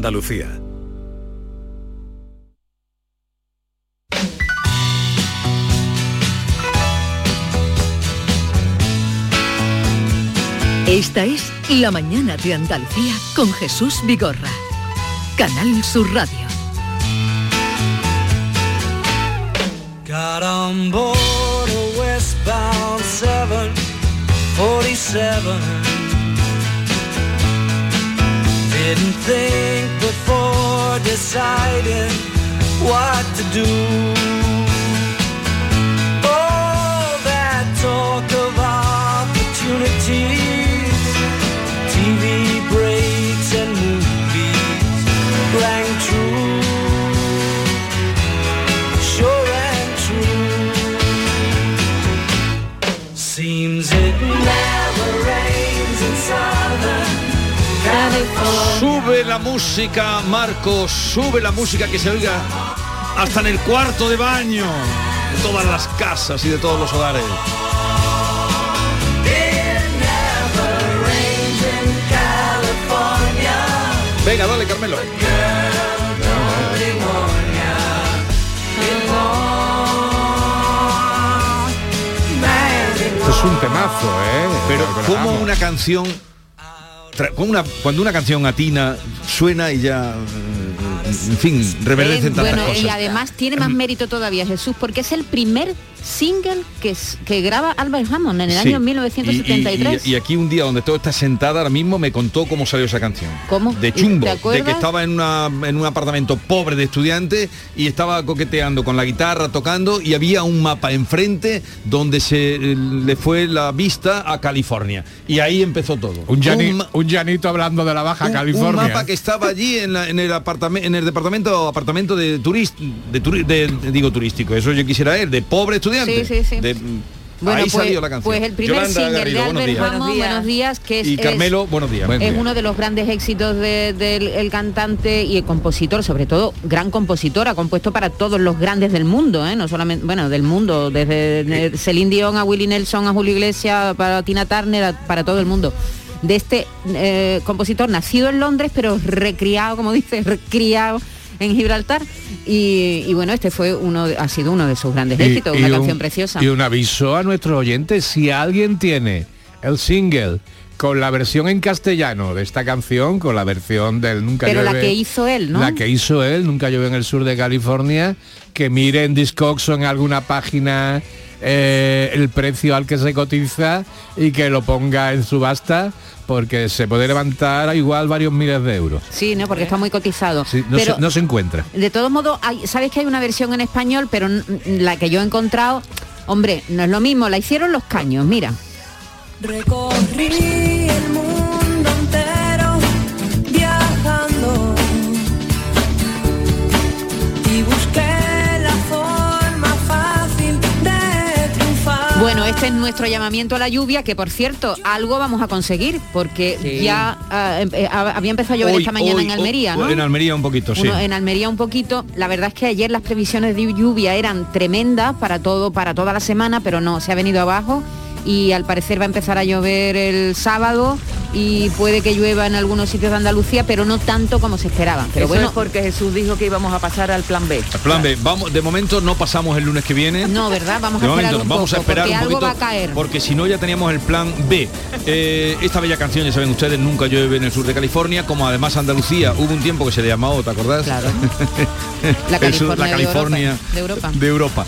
Andalucía. Esta es La Mañana de Andalucía con Jesús Vigorra. Canal Sur Radio. Got on board a westbound 747. Didn't think before deciding what to do. All that talk of opportunities, Sube la música, Marcos, sube la música que se oiga hasta en el cuarto de baño, de todas las casas y de todos los hogares. Venga, dale, Carmelo. Esto es un temazo, ¿eh? Pero como una canción, como una, cuando una canción atina suena y ya, mm, en fin, reverdecen Eh, tantas bueno, cosas. y además tiene más mérito todavía Jesús, porque es el primer single que, que graba Albert Hammond en el Sí. año 1973. Y, y- y aquí un día donde todo está sentada ahora mismo me contó cómo salió esa canción. ¿Cómo? De ¿Y chungo, te de que estaba en, una, en un apartamento pobre de estudiante y estaba coqueteando con la guitarra, tocando y había un mapa enfrente donde se eh, le fue la vista a California. Y ahí empezó todo. Un, llani- ma- un llanito hablando de la Baja un- California. Un mapa que estaba allí en, la- en el apartamento en el departamento apartamento de turist de, turi- de- de- digo turístico eso yo quisiera ir de pobre estudiante Sí, sí, sí. De- Bueno, ahí pues, salió la canción pues el primer Yolanda single Garrido, de buenos Albert días. Hammond, buenos días, que es, y Carmelo buenos días es uno de los grandes éxitos de- del el cantante y el compositor, sobre todo gran compositor, ha compuesto para todos los grandes del mundo, ¿eh? no solamente, bueno, del mundo, desde eh, Celine Dion a Willie Nelson, a Julio Iglesias, para Tina Turner, a- para todo el mundo. De este eh, compositor nacido en Londres, pero recriado, como dice, recriado en Gibraltar. Y, y bueno, este fue uno, ha sido uno de sus grandes éxitos, y una un- canción preciosa. Y un aviso a nuestros oyentes, si alguien tiene el single con la versión en castellano de esta canción, con la versión del Nunca Pero la llueve- que hizo él, ¿no? La que hizo él, Nunca llueve en el sur de California, que mire en Discogs o en alguna página eh, el precio al que se cotiza y que lo ponga en subasta porque se puede levantar a igual varios miles de euros. Sí, no, porque está muy cotizado. Sí, no, pero se, no se encuentra. de todos modos, hay, sabes que hay una versión en español, pero la que yo he encontrado, hombre, no es lo mismo, la hicieron los caños, mira. Recorrí el mundo triunfar. Bueno, este es nuestro llamamiento a la lluvia, que por cierto, algo vamos a conseguir, porque ya ah, em- eh, había empezado a llover Hoy- esta mañana hoy- en Almería, o- ¿no? en Almería un poquito sí Uno en Almería un poquito. La verdad es que ayer las previsiones de lluvia eran tremendas para todo, para toda la semana, pero no, se ha venido abajo y al parecer va a empezar a llover el sábado y puede que llueva en algunos sitios de Andalucía, pero no tanto como se esperaba. Pero Eso bueno, es porque Jesús dijo que íbamos a pasar al plan B. El plan B vamos de momento no pasamos el lunes que viene no, ¿verdad? Vamos de a esperar momento un vamos a esperar porque un algo poquito va a caer. porque si no ya teníamos el plan B Eh, esta bella canción ya saben ustedes nunca llueve en el sur de California como además Andalucía hubo un tiempo que se le llamaba ¿te acordás? Claro. La El sur- California, la de Europa, California de Europa. de Europa.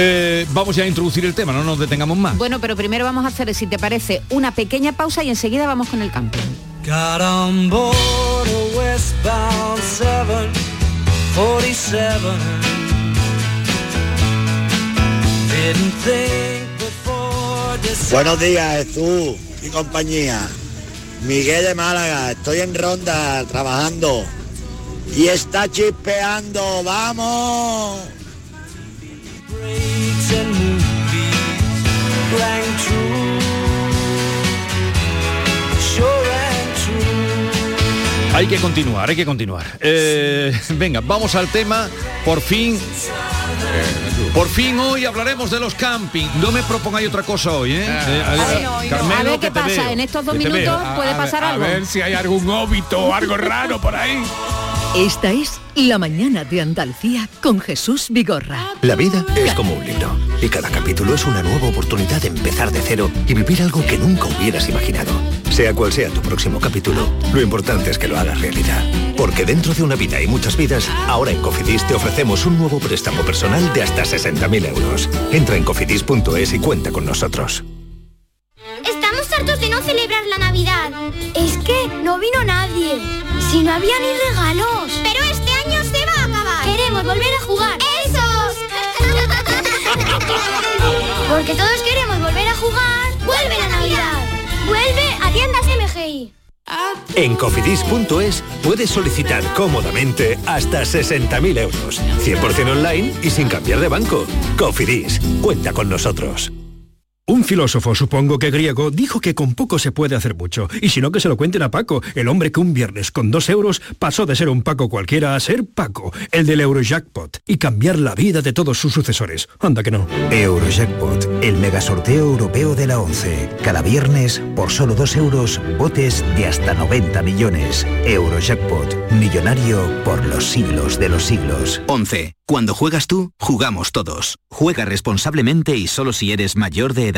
Eh, vamos ya a introducir el tema no nos detengamos más Bueno, pero primero vamos a hacer, si te parece, una pequeña pausa y enseguida vamos con el campo. Got on board a westbound 747. Didn't think before deciding. Buenos días, Jesús y compañía. Miguel de Málaga, estoy en ronda trabajando y está chispeando, vamos. Hay que continuar hay que continuar Eh, venga vamos al tema por fin Por fin hoy hablaremos de los camping. No me propongáis otra cosa hoy, ¿eh? Eh, A ver, Carmelo, a ver qué pasa. veo, En estos dos minutos puede A- pasar a algo. ver si hay algún óbito o algo raro por ahí. Esta es La mañana de Andalucía con Jesús Vigorra. La vida es como un libro y cada capítulo es una nueva oportunidad de empezar de cero y vivir algo que nunca hubieras imaginado. Sea cual sea tu próximo capítulo, lo importante es que lo hagas realidad. Porque dentro de una vida y muchas vidas, ahora en Cofidis te ofrecemos un nuevo préstamo personal de hasta 60.000 euros. Entra en cofidis.es y cuenta con nosotros. Estamos hartos de no celebrar la Navidad. Es que no vino nadie. Si no había ni regalos. Pero este año se va a acabar. Queremos volver a jugar. ¡Esos! Porque todos queremos volver a jugar. ¡Vuelve la Navidad! ¡Vuelve a tiendas MGI! En cofidis.es puedes solicitar cómodamente hasta 60.000 euros. 100% online y sin cambiar de banco. Cofidis, cuenta con nosotros. Un filósofo, supongo que griego, dijo que con poco se puede hacer mucho. Y si no, que se lo cuenten a Paco, el hombre que un viernes con dos euros pasó de ser un Paco cualquiera a ser Paco, el del Eurojackpot, y cambiar la vida de todos sus sucesores. Anda que no. Eurojackpot, el megasorteo europeo de la 11. Cada viernes, por solo 2 euros, botes de hasta 90 millones. Eurojackpot, millonario por los siglos de los siglos. 11. Cuando juegas tú, jugamos todos. Juega responsablemente y solo si eres mayor de edad.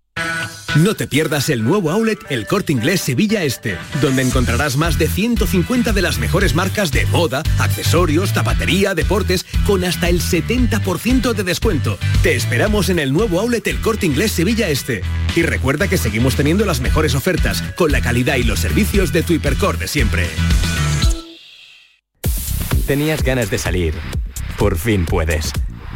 No te pierdas el nuevo outlet El Corte Inglés Sevilla Este, donde encontrarás más de 150 de las mejores marcas de moda, accesorios, zapatería, deportes, con hasta el 70% de descuento. Te esperamos en el nuevo outlet El Corte Inglés Sevilla Este. Y recuerda que seguimos teniendo las mejores ofertas, con la calidad y los servicios de tu hipercor de siempre. Tenías ganas de salir. Por fin puedes.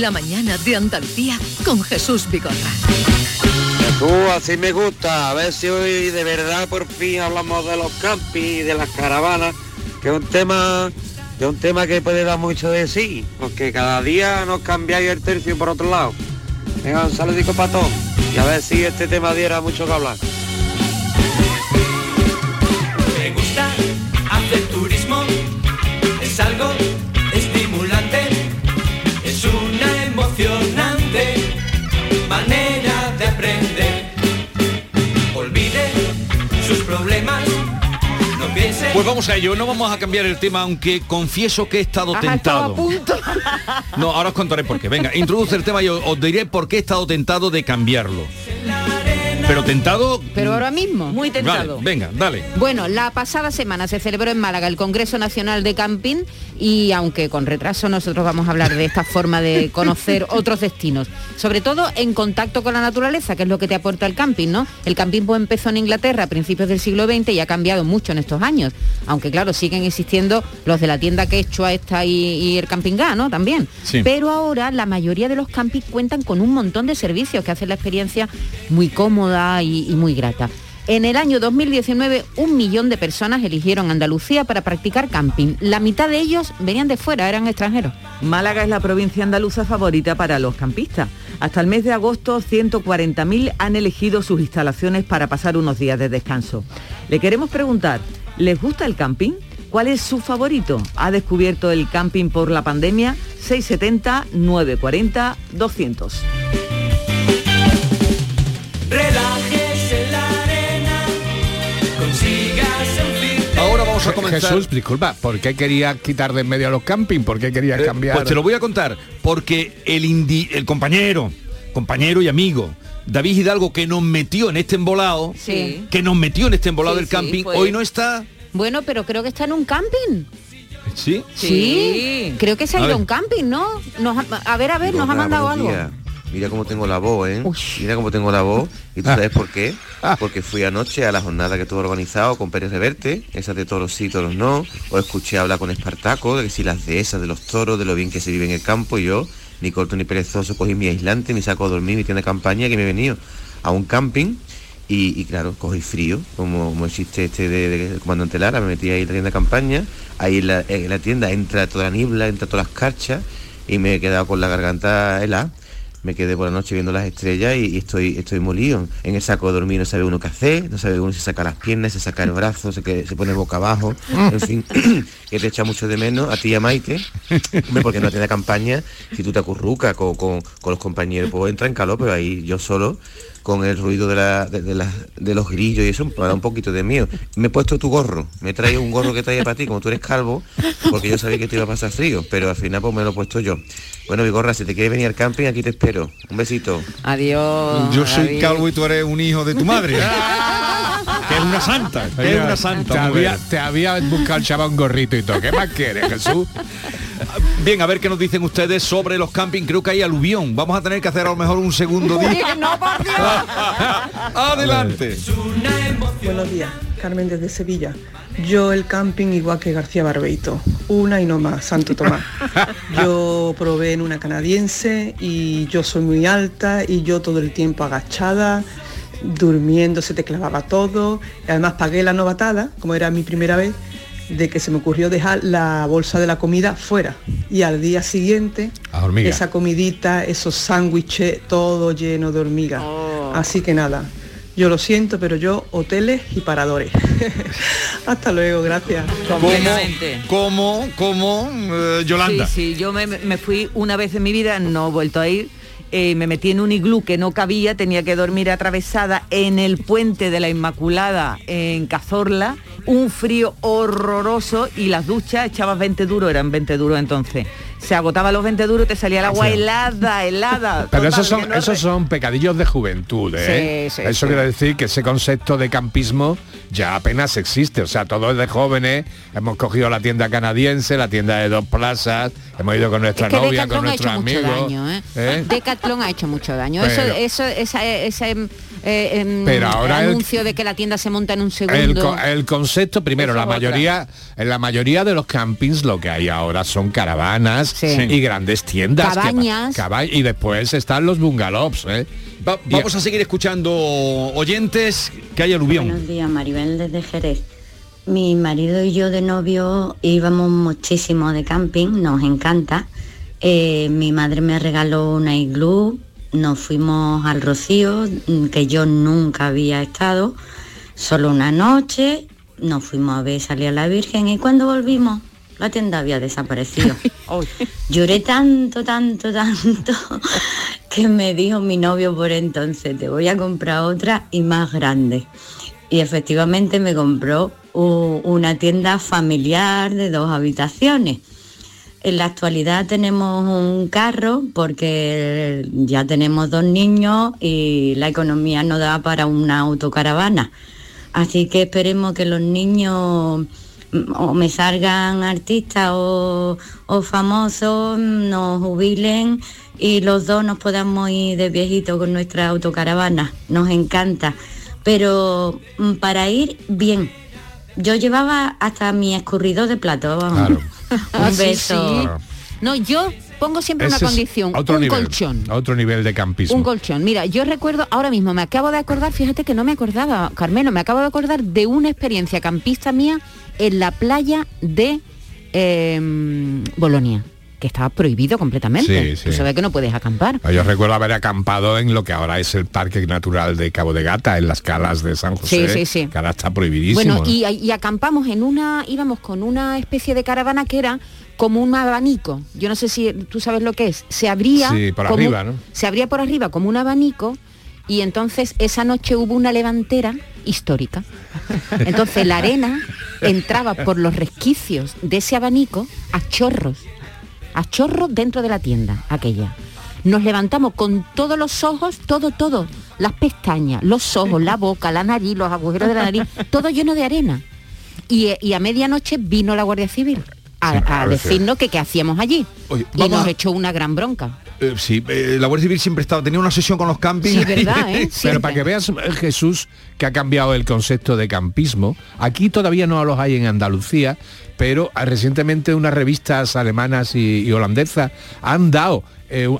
La mañana de Andalucía con Jesús Vigorra. Tú, así me gusta. A ver si hoy de verdad por fin hablamos de los camping y de las caravanas, que es un tema, que es un tema que puede dar mucho de sí, porque cada día nos cambiáis el tercio por otro lado. Venga, un saludico para todos. Y a ver si este tema diera mucho que hablar. Me gusta hacer turismo, Pues vamos a ello, no vamos a cambiar el tema, aunque confieso que he estado Has estado a tentado. punto. No, ahora os contaré por qué. Venga, introduce el tema y os diré por qué he estado tentado de cambiarlo. Pero tentado. Pero ahora mismo. Muy Vale, venga, dale. Bueno, la pasada semana se celebró en Málaga el Congreso Nacional de Camping y aunque con retraso nosotros vamos a hablar de esta forma de conocer otros destinos, sobre todo en contacto con la naturaleza, que es lo que te aporta el camping, ¿no? El camping pues, empezó en Inglaterra a principios del siglo XX y ha cambiado mucho en estos años, aunque claro, siguen existiendo los de la tienda quechua esta y, y el camping Ga, ¿no? También. Sí. Pero ahora la mayoría de los campings cuentan con un montón de servicios que hacen la experiencia muy cómoda y, y muy grata. En el año 2019, un millón de personas eligieron Andalucía para practicar camping. La mitad de ellos venían de fuera, eran extranjeros. Málaga es la provincia andaluza favorita para los campistas. Hasta el mes de agosto, 140.000 han elegido sus instalaciones para pasar unos días de descanso. Le queremos preguntar, ¿les gusta el camping? ¿Cuál es su favorito? ¿Ha descubierto el camping por la pandemia? 670 940 200. Vamos a comenzar. Jesús, disculpa, ¿por qué querías quitar de en medio a los camping? ¿Por qué querías cambiar? Pues te lo voy a contar, porque el, indi- el compañero, compañero y amigo, David Hidalgo, que nos metió en este embolado, Sí. que nos metió en este embolado Sí, del sí, camping, pues. hoy no está. Bueno, pero creo que está en un camping. ¿Sí? Sí. Creo que se ha ido a un camping, ¿no? Nos ha- a ver, a ver, nos ha mandado algo. Mira cómo tengo la voz, ¿eh? Mira cómo tengo la voz. ¿Y tú sabes por qué? Porque fui anoche a la jornada que tuve organizado con Pérez Reverte, esas de toros sí, toros no. O escuché hablar con Espartaco, de que si las dehesas de los toros, de lo bien que se vive en el campo. Y yo, ni corto ni perezoso, cogí mi aislante, mi saco a dormir, mi tienda de campaña, que me he venido a un camping. Y, y claro, cogí frío, como, como el chiste este de, de comandante Lara, me metí ahí en la tienda de campaña, ahí en la, en la tienda entra toda la niebla, entra todas las carchas, y me he quedado con la garganta helada. Me quedé por la noche viendo las estrellas y, y estoy, estoy molido. En el saco de dormir no sabe uno qué hacer, no sabe uno si saca las piernas, si saca el brazo, se, que, se pone boca abajo, en fin, que te echa mucho de menos a ti y a Maite, porque no tiene campaña, si tú te acurrucas con, con- con los compañeros, pues entra en calor, pero ahí yo solo, con el ruido de, la, de, de la- de los grillos y eso, me da un poquito de miedo. Me he puesto tu gorro, me he traído un gorro que traía para ti, como tú eres calvo, porque yo sabía que te iba a pasar frío, pero al final pues me lo he puesto yo. Bueno, Vigorra, si te quieres venir al camping, aquí te espero. Un besito. Adiós. Yo soy David. calvo y tú eres un hijo de tu madre. que es una santa, que es una santa. Te había, te había buscado el chaval un gorrito y todo. ¿Qué más quieres, Jesús? Bien, a ver qué nos dicen ustedes sobre los camping. Creo que hay aluvión. Vamos a tener que hacer a lo mejor un segundo día. no. Adelante. Buenos días, Carmen desde Sevilla. Yo el camping igual que García Barbeito, una y no más, Santo Tomás. Yo probé en una canadiense y yo soy muy alta y yo todo el tiempo agachada, durmiendo se te clavaba todo. Y además pagué la novatada, como era mi primera vez, de que se me ocurrió dejar la bolsa de la comida fuera. Y al día siguiente, esa comidita, esos sándwiches, todo lleno de hormigas. Así que nada, yo lo siento, pero yo hoteles y paradores. Hasta luego, gracias. Completamente. ¿Cómo? ¿Cómo? eh, Yolanda. Sí, sí, yo me, me fui una vez en mi vida, no he vuelto a ir. Eh, me metí en un iglú que no cabía, tenía que dormir atravesada en el puente de la Inmaculada en Cazorla, un frío horroroso y las duchas echabas 20 duros, eran 20 duros entonces. Se agotaba los 20 duros y te salía el agua Sí. helada, helada. Pero esos son, no esos son pecadillos de juventud, ¿eh? Sí, sí, Eso sí. quiere decir que ese concepto de campismo ya apenas existe. O sea, todos de jóvenes hemos cogido la tienda canadiense, la tienda de dos plazas, hemos ido con nuestra Es que novia, Decathlon con ha hecho nuestros mucho amigos. daño, ¿eh? ¿eh? Decathlon ha hecho mucho daño. Pero- eso, eso, esa- eh, Pero ahora el- anuncio de que la tienda se monta en un segundo. el concepto, primero, la mayoría, en la mayoría de los campings lo que hay ahora son caravanas y grandes tiendas. que Cabañas. caba- y después están los bungalows. ¿eh? Va- vamos a seguir escuchando oyentes que hay aluvión. Buenos días, Maribel desde Jerez. Mi marido y yo de novio íbamos muchísimo de camping, nos encanta. Eh, mi madre me regaló una iglú, nos fuimos al Rocío, mm, que yo nunca había estado, solo una noche, nos fuimos a ver salir a la Virgen y cuando volvimos la tienda había desaparecido. Lloré tanto, tanto, tanto que me dijo mi novio por entonces, te voy a comprar otra y más grande. Y efectivamente me compró una tienda familiar de dos habitaciones. En la actualidad tenemos un carro porque ya tenemos dos niños y la economía no da para una autocaravana. Así que esperemos que los niños mm, o me salgan artistas o, famosos, nos jubilen y los dos nos podamos ir de viejito con nuestra autocaravana. Nos encanta. Pero mm, para ir bien. Yo llevaba hasta mi escurrido de plato. Un sí, beso. sí. No, yo pongo siempre una Ese condición, otro un nivel, colchón. a otro nivel de campismo. Un colchón. Mira, yo recuerdo, ahora mismo me acabo de acordar, fíjate que no me acordaba, Carmelo, me acabo de acordar de una experiencia campista mía en la playa de eh, Bolonia, que estaba prohibido completamente. Sí, sí. Tú sabes que no puedes acampar. Yo recuerdo haber acampado en lo que ahora es el Parque Natural de Cabo de Gata, en las calas de San José, Sí, sí, sí. que ahora está prohibidísimo. Bueno, ¿no? y, y acampamos en una, íbamos con una especie de caravana que era como un abanico. Yo no sé si tú sabes lo que es. Se abría Sí, por como- arriba, ¿no? Se abría por arriba como un abanico y entonces esa noche hubo una levantera histórica. Entonces la arena entraba por los resquicios de ese abanico a chorros, a chorros dentro de la tienda aquella. Nos levantamos con todos los ojos, todo, todo, las pestañas, los ojos, la boca, la nariz, los agujeros de la nariz, todo lleno de arena. Y, eh, y a medianoche vino la Guardia Civil a, decirnos que qué hacíamos allí. Oye, y nos a- echó una gran bronca. Eh, sí, eh, la Guardia Civil siempre estaba, tenía una sesión con los campings. Sí, ¿verdad, eh? Pero para que veas, eh, Jesús, que ha cambiado el concepto de campismo, aquí todavía no los hay en Andalucía, pero ah, recientemente unas revistas alemanas y, y holandesas han dado,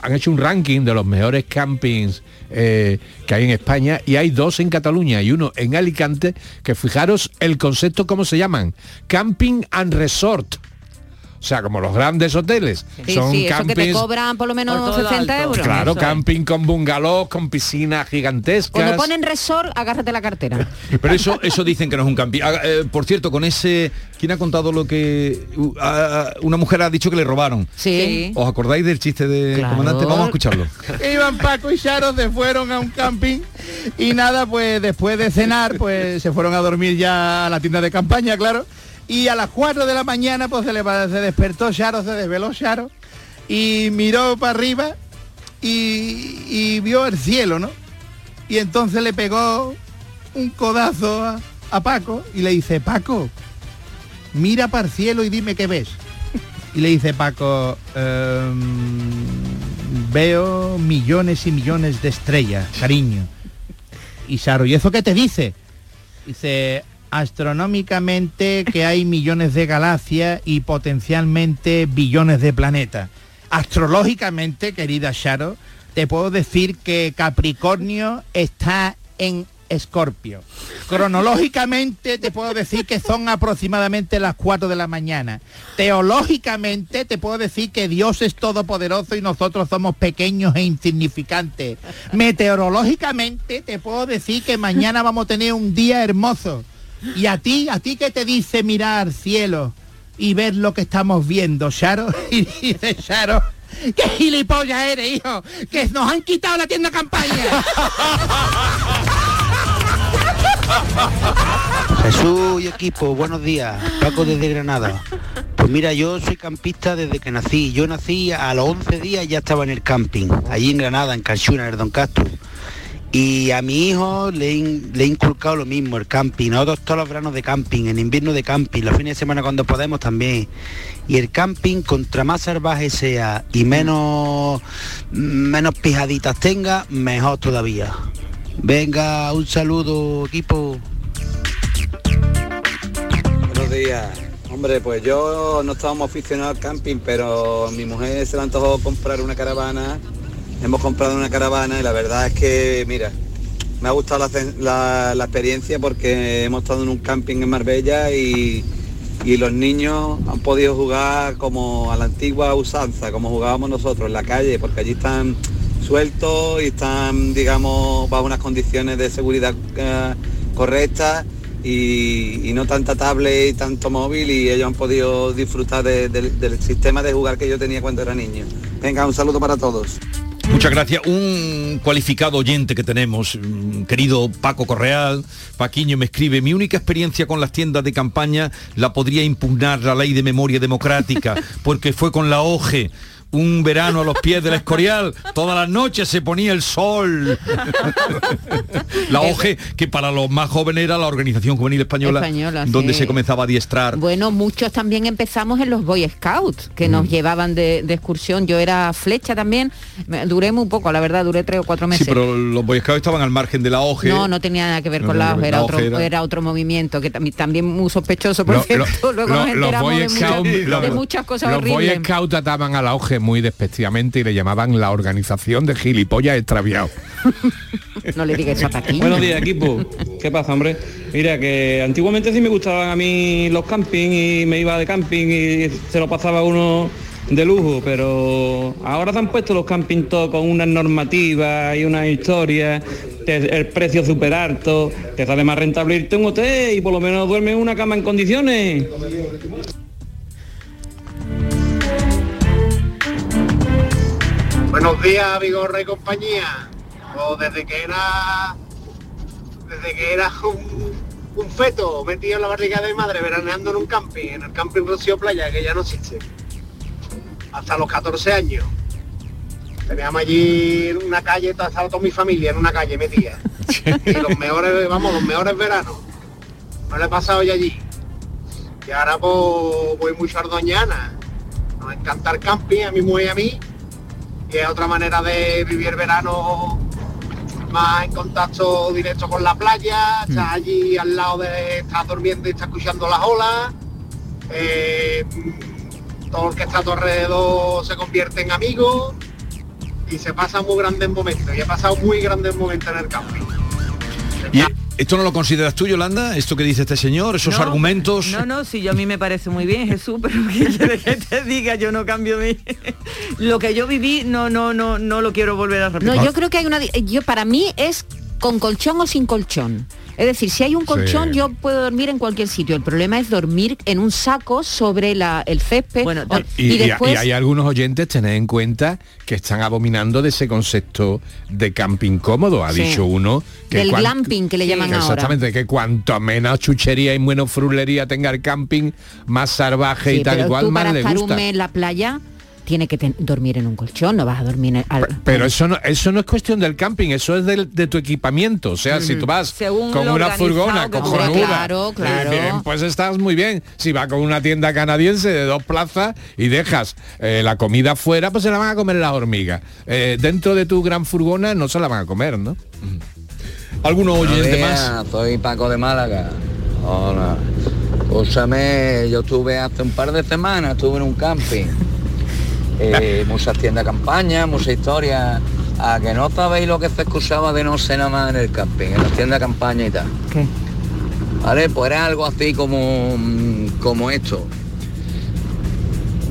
han hecho un ranking de los mejores campings que hay en España y hay dos en Cataluña y uno en Alicante, que fijaros el concepto, ¿cómo se llaman? Camping and Resort. O sea, como los grandes hoteles. Sí, Son sí, eso que te campings cobran por lo menos Por todo lo 60 alto. euros. Claro, Eso es. camping con bungalow, con piscinas gigantescas. Cuando ponen resort, agárrate la cartera. Pero eso, eso dicen que no es un camping. Ah, eh, por cierto, con ese, ¿quién ha contado lo que uh, ah, una mujer ha dicho que le robaron? Sí. ¿Os acordáis del chiste de Claro. comandante? Vamos a escucharlo. Iban Paco y Charo, se fueron a un camping y nada, pues después de cenar, pues se fueron a dormir ya a la tienda de campaña, claro. Y a las 4 de la mañana, pues se, le, se despertó Charo, se desveló Charo y miró para arriba y, y vio el cielo, ¿no? Y entonces le pegó un codazo a, a Paco y le dice, Paco, mira para el cielo y dime qué ves. Y le dice Paco, "Em, veo millones y millones de estrellas, cariño. Y Saro, ¿y eso qué te dice? Dice, astronómicamente que hay millones de galaxias y potencialmente billones de planetas. Astrológicamente, querida Sharo, te puedo decir que Capricornio está en Escorpio. Cronológicamente te puedo decir que son aproximadamente las 4 de la mañana. Teológicamente te puedo decir que Dios es todopoderoso y nosotros somos pequeños e insignificantes. Meteorológicamente te puedo decir que mañana vamos a tener un día hermoso. Y a ti, a ti que te dice mirar cielo y ver lo que estamos viendo, Sharo, y dice Sharo, ¡qué gilipollas eres, hijo! ¡Que nos han quitado la tienda campaña! Jesús y equipo, buenos días. Paco desde Granada. Pues mira, yo soy campista desde que nací. Yo nací a los 11 días y ya estaba en el camping, allí en Granada, en Canchuna, en el Don Castro. Y a mi hijo le, he inculcado lo mismo, el camping. Nosotros todos los veranos de camping, en invierno de camping, los fines de semana cuando podemos también. Y el camping, contra más salvaje sea y menos, menos pijaditas tenga, mejor todavía. Venga, un saludo, equipo. Buenos días. Hombre, pues yo no estábamos aficionados al camping, pero mi mujer se le antojó comprar una caravana. Hemos comprado una caravana y la verdad es que, mira, me ha gustado la, la- experiencia porque hemos estado en un camping en Marbella y, y los niños han podido jugar como a la antigua usanza, como jugábamos nosotros en la calle, porque allí están sueltos y están, digamos, bajo unas condiciones de seguridad eh, correctas y, y no tanta tablet y tanto móvil y ellos han podido disfrutar de- del sistema de jugar que yo tenía cuando era niño. Venga, un saludo para todos. Muchas gracias. Un cualificado oyente que tenemos, mm, querido Paco Correal, Paquiño me escribe, mi única experiencia con las tiendas de campaña la podría impugnar la ley de memoria democrática, porque fue con la OGE un verano a los pies del Escorial, todas las noches se ponía el sol. la OGE, que para los más jóvenes era la Organización Juvenil Española, Española, donde sí. se comenzaba a adiestrar. Bueno, muchos también empezamos en los Boy Scouts, que nos llevaban de, de excursión. Yo era flecha también, duré muy poco, la verdad, duré tres o cuatro Sí, meses. pero los Boy Scouts estaban al margen de la OGE. No, no tenía nada que ver con la que ver, era la otro, OGE era- era otro movimiento que también, muy sospechoso, por Lo- cierto. lo- Luego lo- nos los enteramos de, muchas- de los- muchas cosas los Boy horribles. Scout trataban a la OGE muy despectivamente y le llamaban la organización de gilipollas extraviados. No le digas eso a Paquín. Buenos días, equipo. ¿Qué pasa, hombre? Mira, que antiguamente sí me gustaban a mí los camping y me iba de camping y se lo pasaba uno de lujo, pero ahora se han puesto los camping todos con unas normativas y unas historias, el precio súper alto, te sale más rentable irte a un hotel y por lo menos duerme en una cama en condiciones. Buenos días, Vigorra y compañía. O desde que era desde que era un, un feto metido en la barriga de mi madre veraneando en un camping, en el camping Rocío Playa, que ya no existe. Hasta los 14 años. Teníamos allí una calle, estaba toda mi familia en una calle metida. Y los mejores, vamos, los mejores veranos. No le he pasado ya allí. Y ahora pues, voy mucho a Ardoñana. Nos encanta el camping, a mi mujer y a mí que es otra manera de vivir el verano más en contacto directo con la playa, estás allí al lado de, estás durmiendo y estás escuchando las olas, eh, todo el que está a tu alrededor se convierte en amigo y se pasa muy grandes momentos, y he pasado muy grandes momentos en el camping. ¿Y esto no lo consideras tú, Yolanda? ¿Esto que dice este señor? ¿Esos No, argumentos? No, no, si yo a mí me parece muy bien, Jesús, pero que te diga, yo no cambio mi... Lo que yo viví, no, no, no, no lo quiero volver a repetir. No, yo creo que hay una... Yo para mí es con colchón o sin colchón. Es decir, si hay un colchón Sí. yo puedo dormir en cualquier sitio. El problema es dormir en un saco sobre la, el césped. Bueno, Y, y- y hay algunos oyentes, tened en cuenta, que están abominando de ese concepto de camping cómodo. Ha Sí. dicho uno que Del cuan- glamping que le llaman ahora. Exactamente, que cuanto menos chuchería y menos frulería tenga el camping, más salvaje Sí, y tal cual, tú más para le estar un gusta. mes en la playa tiene que dormir en un colchón, no vas a dormir en al- Pero eso no, eso no es cuestión del camping, eso es del- de tu equipamiento. O sea, si tú vas Según con una furgona cojonuda, eres. Claro, eh, bien, pues estás muy bien. Si vas con una tienda canadiense de dos plazas y dejas eh, la comida fuera, pues se la van a comer las hormigas. Eh, dentro de tu gran furgona no se la van a comer, ¿no? ¿Alguno oyente más? Soy Paco de Málaga. Hola. Escúchame, yo estuve hace un par de semanas, estuve en un camping. Eh, muchas tiendas de campaña, muchas historias. A que no sabéis lo que se escuchaba de no sé nada más en el camping, en las tiendas de campaña y tal. ¿Qué? Vale, pues era algo así como, como esto.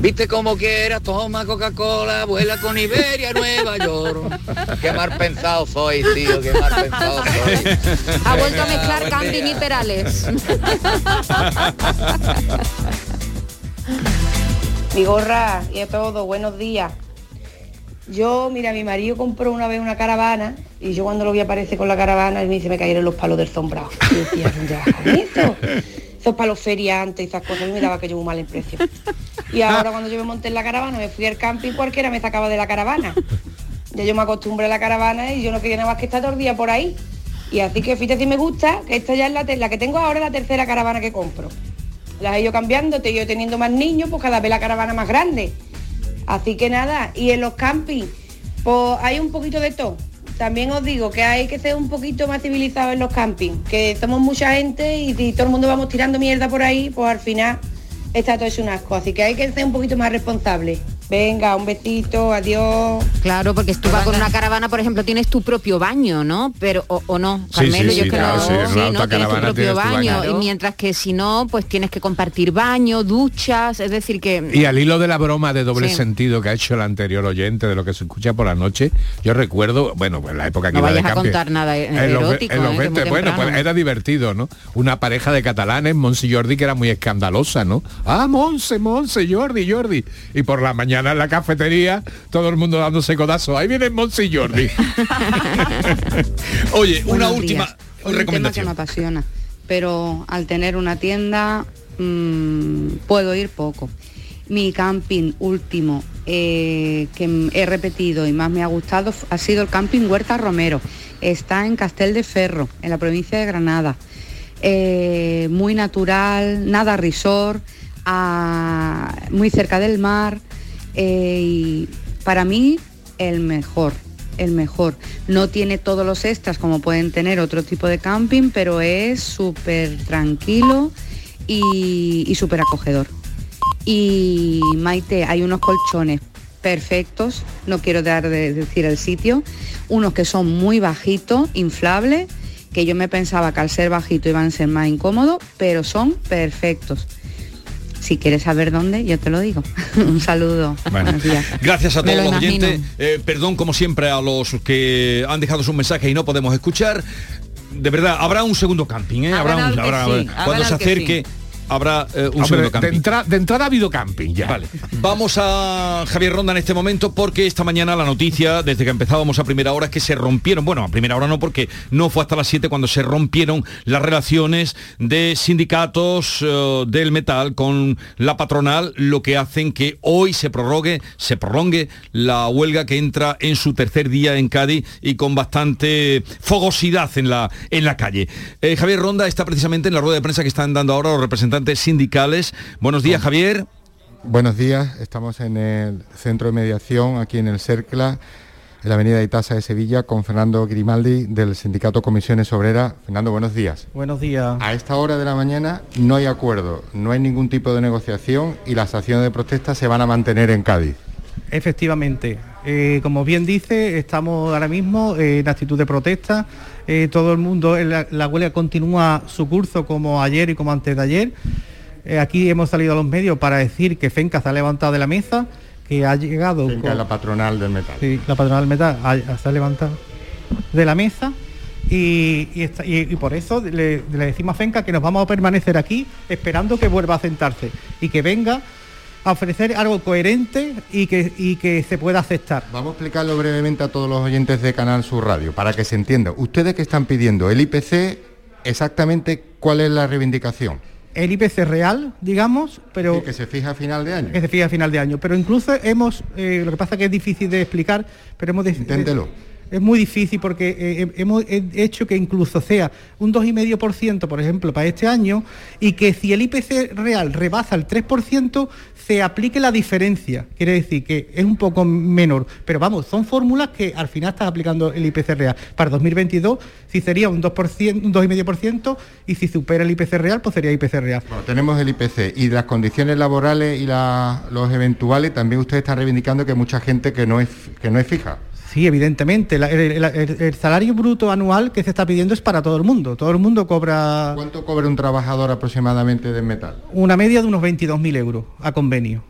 ¿Viste cómo quieras? Toma Coca-Cola, vuela con Iberia a Nueva York. Qué mal pensado soy, tío, qué mal pensado soy. Ha vuelto a mezclar camping y perales. Mi gorra y a todos, buenos días. Yo, mira, mi marido compró una vez una caravana y yo cuando lo vi aparecer con la caravana, él me dice, me cayeron los palos del sombrado. Y decía, ¿dónde vas con? Esos palos feriantes y esas cosas, me daba que yo muy mal precio. Y ahora cuando yo me monté en la caravana, me fui al camping, cualquiera me sacaba de la caravana. Ya yo me acostumbré a la caravana y yo no quería nada más que estar todo el día por ahí. Y así que fíjate si me gusta, que esta ya es la, la que tengo ahora la tercera caravana que compro. Las he ido cambiando, te he ido teniendo más niños, pues cada vez la caravana más grande. Así que nada, y en los campings, pues hay un poquito de todo. También os digo que hay que ser un poquito más civilizados en los campings, que somos mucha gente y todo el mundo vamos tirando mierda por ahí, pues al final está todo hecho un asco. Así que hay que ser un poquito más responsables. Venga, un besito, adiós. Claro, porque tú vas con una caravana, por ejemplo, tienes tu propio baño, ¿no? Pero o, o no, Sí, Carmelo, sí, yo sí, que claro, no, sí, sí, ¿no? Tienes tu propio tienes tu baño, baño. y mientras que si no, pues tienes que compartir baño, duchas, es decir que Y al hilo de la broma de doble Sí. sentido que ha hecho el anterior oyente de lo que se escucha por la noche, yo recuerdo, bueno, pues la época que no iba de vayas a camping, contar nada eh, en los, erótico, en los ¿eh? que es 20, muy bueno, pues era divertido, ¿no? Una pareja de catalanes, Monsi y Jordi, que era muy escandalosa, ¿no? Ah, Monse, Monse, Jordi, Jordi. Y por la mañana mañana en la cafetería, todo el mundo dándose codazo. Ahí viene Monsi Jordi. Oye, una última días. Un tema que recomendación. me apasiona, pero al tener una tienda mm, puedo ir poco. Mi camping último eh, que he repetido y más me ha gustado ha sido el camping Huerta Romero. Está en Castel de Ferro, en la provincia de Granada. Eh, muy natural, nada resort, ah, muy cerca del mar y para mí el mejor, el mejor. No tiene todos los extras como pueden tener otro tipo de camping, pero es súper tranquilo y, y súper acogedor. Y Maite, hay unos colchones perfectos, no quiero dar de decir el sitio, unos que son muy bajitos, inflables, que yo me pensaba que al ser bajito iban a ser más incómodos, pero son perfectos. Si quieres saber dónde, yo te lo digo. Un saludo. Bueno, Buenos días. Gracias a todos lo los imagino. oyentes. Eh, perdón, como siempre, a los que han dejado sus mensajes y no podemos escuchar. De verdad, habrá un segundo camping, ¿eh? Habrá un, habrá- sí, cuando se que acerque, habrá eh, un Hombre, segundo de, camping. entra- de entrada ha habido camping ya. Vale. Vamos a Javier Ronda en este momento porque esta mañana la noticia, desde que empezábamos a primera hora, es que se rompieron, bueno, a primera hora no, porque no fue hasta las 7 cuando se rompieron las relaciones de sindicatos eh, del metal con la patronal, lo que hacen que hoy se prorrogue, se prolongue la huelga que entra en su tercer día en Cádiz y con bastante fogosidad en la, en la calle. Eh, Javier Ronda está precisamente en la rueda de prensa que están dando ahora los representantes sindicales. Buenos días, Javier. Buenos días, estamos en el centro de mediación, aquí en el CERCLA, en la avenida Itasa de Sevilla, con Fernando Grimaldi del Sindicato Comisiones Obreras. Fernando, buenos días. Buenos días. A esta hora de la mañana no hay acuerdo, no hay ningún tipo de negociación y las acciones de protesta se van a mantener en Cádiz. Efectivamente, Eh, como bien dice, estamos ahora mismo eh, en actitud de protesta. Eh, todo el mundo, eh, la, la huelga continúa su curso como ayer y como antes de ayer. Eh, aquí hemos salido a los medios para decir que FENCA se ha levantado de la mesa, que ha llegado... Con- la patronal del metal. Sí, la patronal del metal ha- se ha levantado de la mesa y, y está- y- y por eso le, le decimos a FENCA que nos vamos a permanecer aquí esperando que vuelva a sentarse y que venga a ofrecer algo coherente y que, y que se pueda aceptar. Vamos a explicarlo brevemente a todos los oyentes de Canal Sur Radio, para que se entienda. Ustedes que están pidiendo el IPC, exactamente cuál es la reivindicación. El IPC real, digamos, pero... Que se fija a final de año. Que se fija a final de año. Pero incluso hemos, eh, lo que pasa que es difícil de explicar, pero hemos... Inténtelo. Es muy difícil porque eh, hemos hecho que incluso sea un 2,5% por ejemplo para este año y que si el IPC real rebasa el 3% se aplique la diferencia. Quiere decir que es un poco menor. Pero vamos, son fórmulas que al final estás aplicando el IPC real. Para 2022 si sería un 2%, un 2,5% y si supera el IPC real pues sería IPC real. Bueno, tenemos el IPC y las condiciones laborales y la- los eventuales, también ustedes están reivindicando que hay mucha gente que no es, que no es fija. Sí, evidentemente. El, el- el- el salario bruto anual que se está pidiendo es para todo el mundo. Todo el mundo cobra ¿Cuánto cobra un trabajador aproximadamente de metal? una media de unos 22.000 euros a convenio.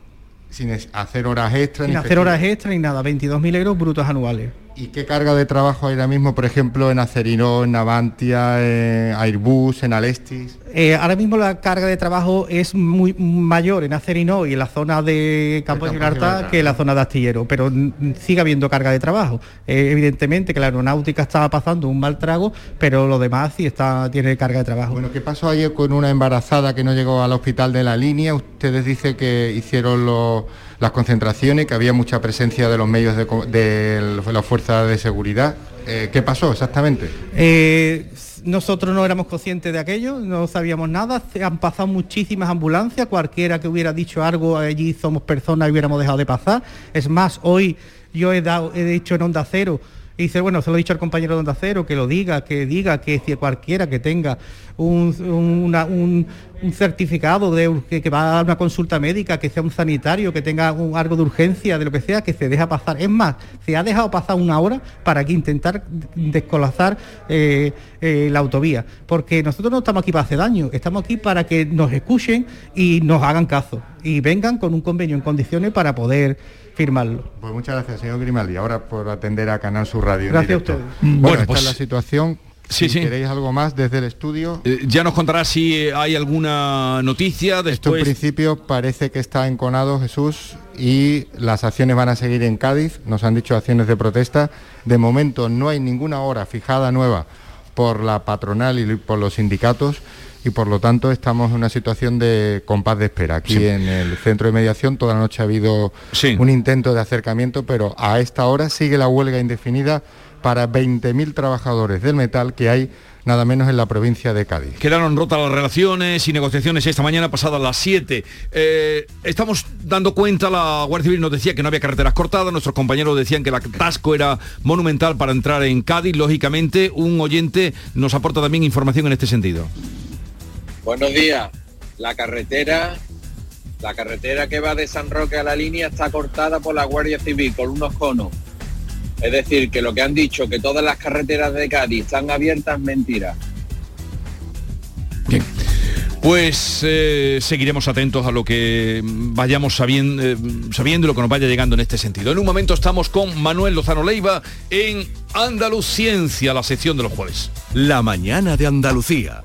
Sin hacer horas extras. Sin ni hacer horas extras ni nada. 22.000 euros brutos anuales. ¿Y qué carga de trabajo hay ahora mismo, por ejemplo, en Acerino, en Navantia, en Airbus, en Alestis? Eh, ahora mismo la carga de trabajo es muy mayor en Acerino y en la zona de Campo de Gibraltar que en la zona de Astillero, pero sigue habiendo carga de trabajo. Eh, evidentemente que la aeronáutica estaba pasando un mal trago, pero lo demás sí está tiene carga de trabajo. Bueno, ¿qué pasó ayer con una embarazada que no llegó al hospital de la línea? Ustedes dicen que hicieron los- las concentraciones, que había mucha presencia de los medios de, co- de las fuerzas de seguridad. Eh, ¿Qué pasó exactamente? Eh, nosotros no éramos conscientes de aquello, no sabíamos nada, han pasado muchísimas ambulancias, cualquiera que hubiera dicho algo, allí somos personas y hubiéramos dejado de pasar. Es más, hoy yo he, dado, he dicho en Onda Cero, y dice, bueno, se lo he dicho al compañero de Onda que lo diga, que diga que si cualquiera que tenga un, un- certificado de que, va a una consulta médica, que sea un sanitario, que tenga un, algo de urgencia, de lo que sea, que se deja pasar. Es más, se ha dejado pasar una hora para que intentar descolazar eh, eh, la autovía. Porque nosotros no estamos aquí para hacer daño, estamos aquí para que nos escuchen y nos hagan caso. Y vengan con un convenio en condiciones para poder firmarlo. Pues muchas gracias, señor Grimaldi. Ahora por atender a Canal Sur Radio. en Gracias a ustedes. Bueno, Bueno, esta pues- es la situación. Si sí. queréis algo más desde el estudio. Eh, ya nos contará si eh, hay alguna noticia Esto en después. principio parece que está enconado Jesús y las acciones van a seguir en Cádiz, nos han dicho acciones de protesta. De momento no hay ninguna hora fijada nueva por la patronal y por los sindicatos y por lo tanto estamos en una situación de compás de espera. Aquí Sí. en el centro de mediación toda la noche ha habido Sí. un intento de acercamiento, pero a esta hora sigue la huelga indefinida para 20.000 trabajadores del metal que hay nada menos en la provincia de Cádiz. Quedaron rotas las relaciones y negociaciones esta mañana pasada las 7. Eh, estamos dando cuenta, la Guardia Civil nos decía que no había carreteras cortadas, nuestros compañeros decían que el atasco era monumental para entrar en Cádiz. Lógicamente, un oyente nos aporta también información en este sentido. Buenos días. La carretera, la carretera que va de San Roque a la línea está cortada por la Guardia Civil con unos conos. Es decir, que lo que han dicho, que todas las carreteras de Cádiz están abiertas, mentira. Pues eh, seguiremos atentos a lo que vayamos sabiendo, eh, sabiendo y lo que nos vaya llegando en este sentido. En un momento estamos con Manuel Lozano Leiva en Andaluciencia, la sección de los jueves. La mañana de Andalucía.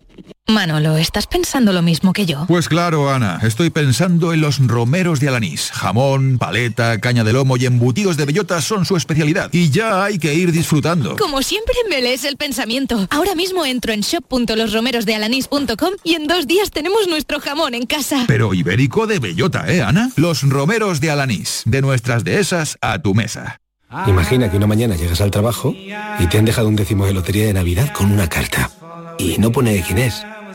Manolo, ¿estás pensando lo mismo que yo? Pues claro, Ana, estoy pensando en los romeros de Alanís. Jamón, paleta, caña de lomo y embutidos de bellota son su especialidad. Y ya hay que ir disfrutando. Como siempre me lees el pensamiento. Ahora mismo entro en shop.losromerosdealanís.com y en dos días tenemos nuestro jamón en casa. Pero ibérico de bellota, ¿eh, Ana? Los romeros de Alanís. De nuestras dehesas a tu mesa. Imagina que una mañana llegas al trabajo y te han dejado un décimo de lotería de Navidad con una carta. Y no pone quién es,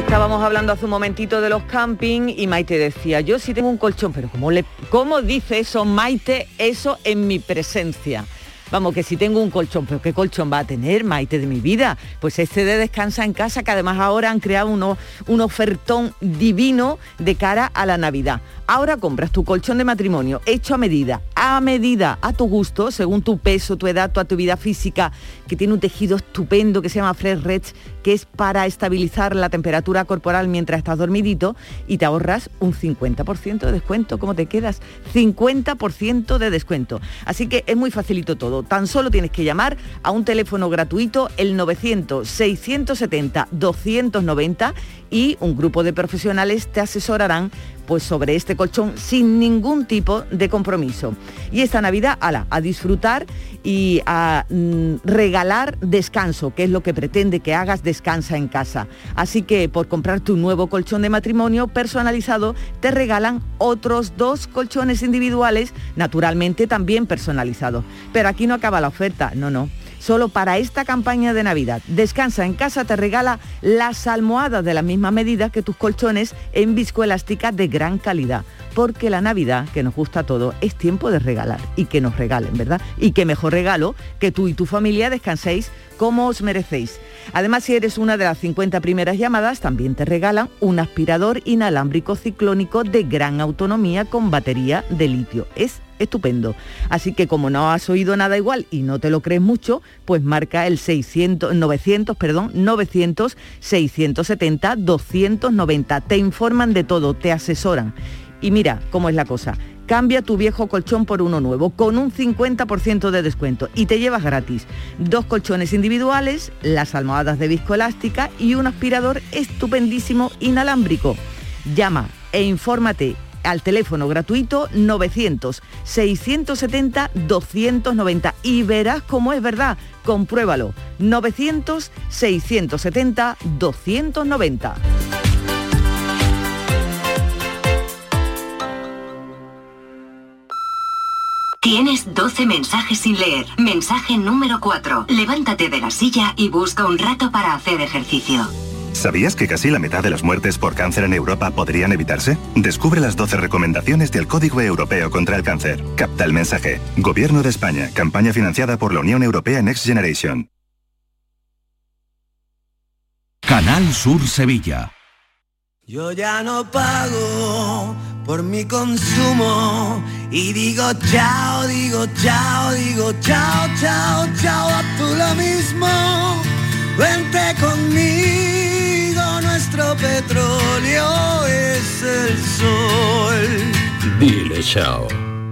Estábamos hablando hace un momentito de los camping y Maite decía, yo sí tengo un colchón, pero ¿cómo, le, cómo dice eso Maite, eso en mi presencia? Vamos, que si tengo un colchón, pero ¿qué colchón va a tener, Maite, de mi vida? Pues este de Descansa en Casa, que además ahora han creado uno, un ofertón divino de cara a la Navidad. Ahora compras tu colchón de matrimonio hecho a medida, a medida, a tu gusto, según tu peso, tu edad, tu actividad física, que tiene un tejido estupendo que se llama Fresh Reds, que es para estabilizar la temperatura corporal mientras estás dormidito y te ahorras un 50% de descuento. ¿Cómo te quedas? 50% de descuento. Así que es muy facilito todo. Tan solo tienes que llamar a un teléfono gratuito, el 900-670-290 y un grupo de profesionales te asesorarán pues sobre este colchón sin ningún tipo de compromiso. Y esta Navidad, ala, a disfrutar y a mm, regalar descanso, que es lo que pretende que hagas descansa en casa. Así que por comprar tu nuevo colchón de matrimonio personalizado, te regalan otros dos colchones individuales, naturalmente también personalizados. Pero aquí no acaba la oferta, no, no. Solo para esta campaña de Navidad. Descansa en casa te regala las almohadas de la misma medida que tus colchones en viscoelástica de gran calidad. Porque la Navidad, que nos gusta a todos, es tiempo de regalar y que nos regalen, ¿verdad? Y qué mejor regalo que tú y tu familia descanséis como os merecéis. Además, si eres una de las 50 primeras llamadas, también te regalan un aspirador inalámbrico ciclónico de gran autonomía con batería de litio. Es estupendo. Así que como no has oído nada igual y no te lo crees mucho, pues marca el 600, 900, perdón, 900, 670, 290. Te informan de todo, te asesoran. Y mira cómo es la cosa. Cambia tu viejo colchón por uno nuevo con un 50% de descuento y te llevas gratis dos colchones individuales, las almohadas de viscoelástica y un aspirador estupendísimo inalámbrico. Llama e infórmate al teléfono gratuito 900-670-290 y verás cómo es verdad. Compruébalo. 900-670-290. Tienes 12 mensajes sin leer. Mensaje número 4. Levántate de la silla y busca un rato para hacer ejercicio. ¿Sabías que casi la mitad de las muertes por cáncer en Europa podrían evitarse? Descubre las 12 recomendaciones del Código Europeo contra el Cáncer. Capta el mensaje. Gobierno de España. Campaña financiada por la Unión Europea Next Generation. Canal Sur Sevilla. Yo ya no pago por mi consumo y digo chao, digo chao, digo chao, chao, chao, a tú lo mismo. Vente conmigo, nuestro petróleo es el sol. Dile chao.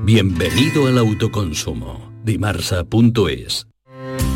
Bienvenido al autoconsumo. Dimarsa.es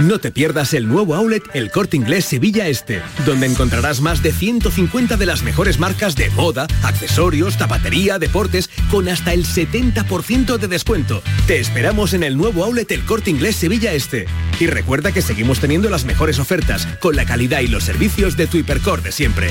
No te pierdas el nuevo outlet El Corte Inglés Sevilla Este, donde encontrarás más de 150 de las mejores marcas de moda, accesorios, zapatería, deportes, con hasta el 70% de descuento. Te esperamos en el nuevo outlet El Corte Inglés Sevilla Este. Y recuerda que seguimos teniendo las mejores ofertas, con la calidad y los servicios de tu hipercor de siempre.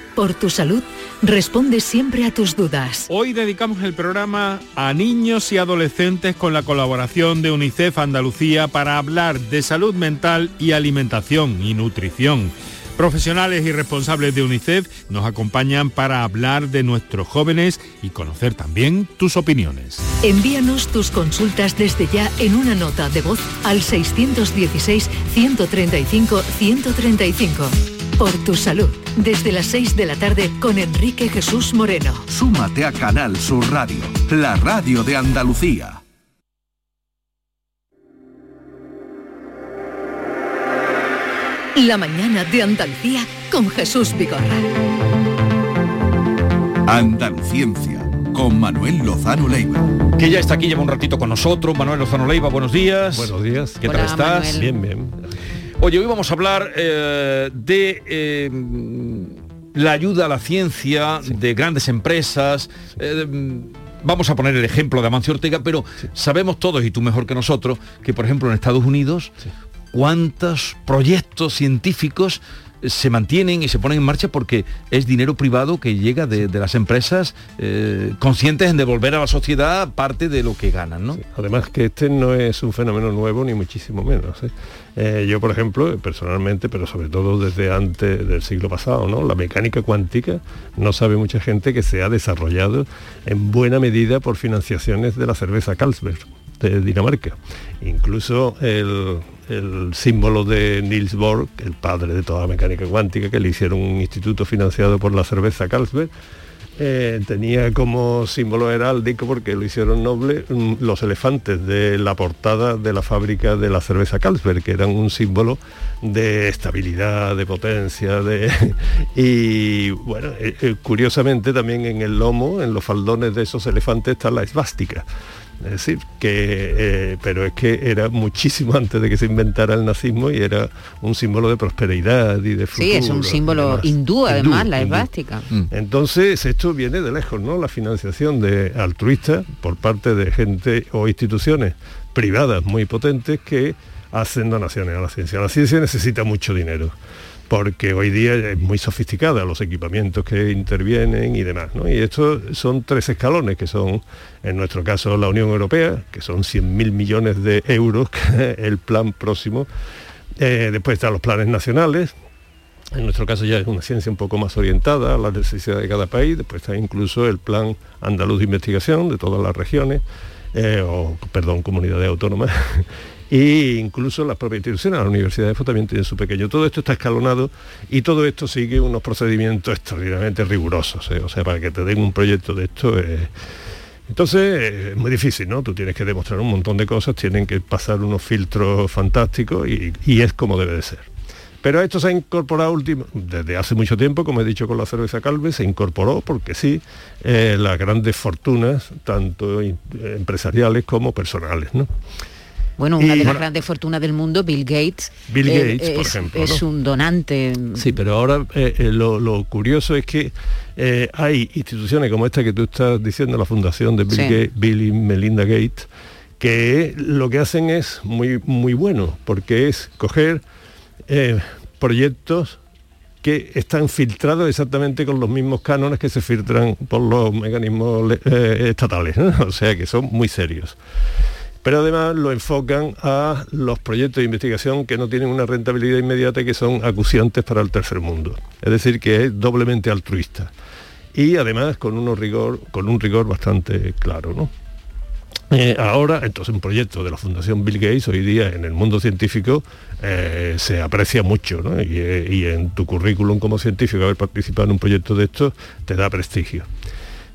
por tu salud, responde siempre a tus dudas. Hoy dedicamos el programa a niños y adolescentes con la colaboración de UNICEF Andalucía para hablar de salud mental y alimentación y nutrición. Profesionales y responsables de UNICEF nos acompañan para hablar de nuestros jóvenes y conocer también tus opiniones. Envíanos tus consultas desde ya en una nota de voz al 616-135-135. Por tu salud, desde las 6 de la tarde con Enrique Jesús Moreno. Súmate a Canal Sur Radio, la radio de Andalucía. La mañana de Andalucía con Jesús Vigorra. Andaluciencia, con Manuel Lozano Leiva. Que ya está aquí, lleva un ratito con nosotros. Manuel Lozano Leiva, buenos días. Buenos días. ¿Qué tal estás? Bien, bien. Oye, hoy vamos a hablar eh, de eh, la ayuda a la ciencia de grandes empresas. eh, vamos a poner el ejemplo de Amancio Ortega, pero sabemos todos, y tú mejor que nosotros, que por ejemplo en Estados Unidos, cuántos proyectos científicos se mantienen y se ponen en marcha porque es dinero privado que llega de, las empresas eh, conscientes en devolver a la sociedad parte de lo que ganan, ¿no? Además que este no es un fenómeno nuevo ni muchísimo menos. ¿eh? Eh, yo, por ejemplo, personalmente, pero sobre todo desde antes del siglo pasado, ¿no? la mecánica cuántica no sabe mucha gente que se ha desarrollado en buena medida por financiaciones de la cerveza Carlsberg de Dinamarca. Incluso el, el símbolo de Niels Bohr, el padre de toda la mecánica cuántica, que le hicieron un instituto financiado por la cerveza Carlsberg, eh, tenía como símbolo heráldico, porque lo hicieron noble, mm, los elefantes de la portada de la fábrica de la cerveza Carlsberg, que eran un símbolo de estabilidad, de potencia, de... y bueno, eh, eh, curiosamente también en el lomo, en los faldones de esos elefantes está la esvástica. Es decir, que, eh, pero es que era muchísimo antes de que se inventara el nazismo y era un símbolo de prosperidad y de futuro. Sí, es un símbolo hindú, además, la esvástica. Mm. Entonces, esto viene de lejos, ¿no? La financiación de altruista por parte de gente o instituciones privadas muy potentes que hacen donaciones a la ciencia. La ciencia necesita mucho dinero porque hoy día es muy sofisticada los equipamientos que intervienen y demás. ¿no? Y estos son tres escalones, que son, en nuestro caso, la Unión Europea, que son 100.000 millones de euros, el plan próximo. Eh, después están los planes nacionales, en nuestro caso ya es una ciencia un poco más orientada a las necesidades de cada país. Después está incluso el plan andaluz de investigación de todas las regiones, eh, o perdón, comunidades autónomas. e incluso las propias instituciones, las universidades también tienen su pequeño. Todo esto está escalonado y todo esto sigue unos procedimientos extraordinariamente rigurosos. ¿eh? O sea, para que te den un proyecto de esto... entonces es muy difícil, ¿no? Tú tienes que demostrar un montón de cosas, tienen que pasar unos filtros fantásticos y, es como debe de ser. Pero esto se ha incorporado último, desde hace mucho tiempo, como he dicho con la cerveza Calve, se incorporó porque sí, eh, las grandes fortunas, tanto empresariales como personales. ¿no? Bueno, una de las grandes fortunas del mundo, Bill Gates, Bill eh, Gates, por es, ejemplo, es un donante. Sí, pero ahora eh, eh, lo, curioso es que hay instituciones como esta que tú estás diciendo, la fundación de Bill, Gates, Bill y Melinda Gates, que lo que hacen es muy, muy bueno, porque es coger proyectos que están filtrados exactamente con los mismos cánones que se filtran por los mecanismos estatales, o sea que son muy serios pero además lo enfocan a los proyectos de investigación que no tienen una rentabilidad inmediata y que son acuciantes para el tercer mundo. Es decir, que es doblemente altruista. Y además con, uno rigor, con un rigor bastante claro. ¿no? Eh, ahora, entonces, un proyecto de la Fundación Bill Gates hoy día en el mundo científico eh, se aprecia mucho, ¿no? y, eh, y, en tu currículum como científico haber participado en un proyecto de esto te da prestigio.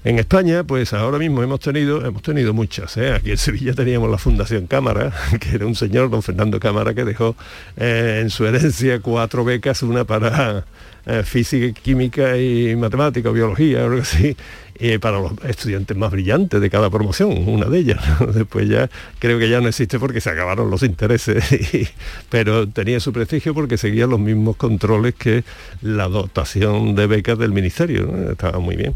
En España, pues ahora mismo hemos tenido, hemos tenido muchas. ¿eh? Aquí en Sevilla teníamos la Fundación Cámara, que era un señor, don Fernando Cámara, que dejó eh, en su herencia cuatro becas, una para eh, física, química y matemática, biología, algo así, para los estudiantes más brillantes de cada promoción, una de ellas. Después ya creo que ya no existe porque se acabaron los intereses, pero tenía su prestigio porque seguía los mismos controles que la dotación de becas del ministerio. Estaba muy bien.